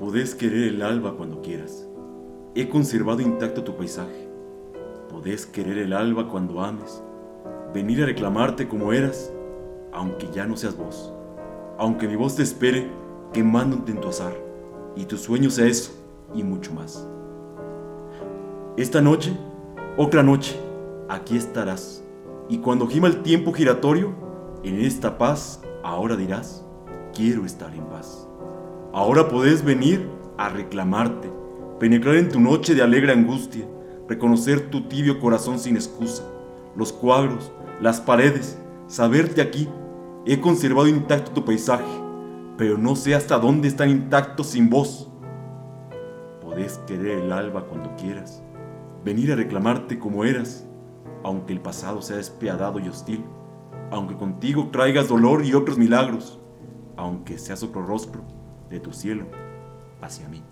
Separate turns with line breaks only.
Podés querer el alba cuando quieras. He conservado intacto tu paisaje. Podés querer el alba cuando ames. Venir a reclamarte como eras, aunque ya no seas vos. Aunque mi voz te espere quemándote en tu azar. Y tu sueño sea eso y mucho más. Esta noche, otra noche, aquí estarás. Y cuando gima el tiempo giratorio, en esta paz, ahora dirás, quiero estar en paz. Ahora podés venir a reclamarte, penetrar en tu noche de alegre angustia, reconocer tu tibio corazón sin excusa, los cuadros, las paredes, saberte aquí. He conservado intacto tu paisaje, pero no sé hasta dónde están intactos sin vos. Podés querer el alba cuando quieras, venir a reclamarte como eras, aunque el pasado sea despiadado y hostil, aunque contigo traigas dolor y otros milagros, aunque seas otro rostro de tu cielo hacia mí.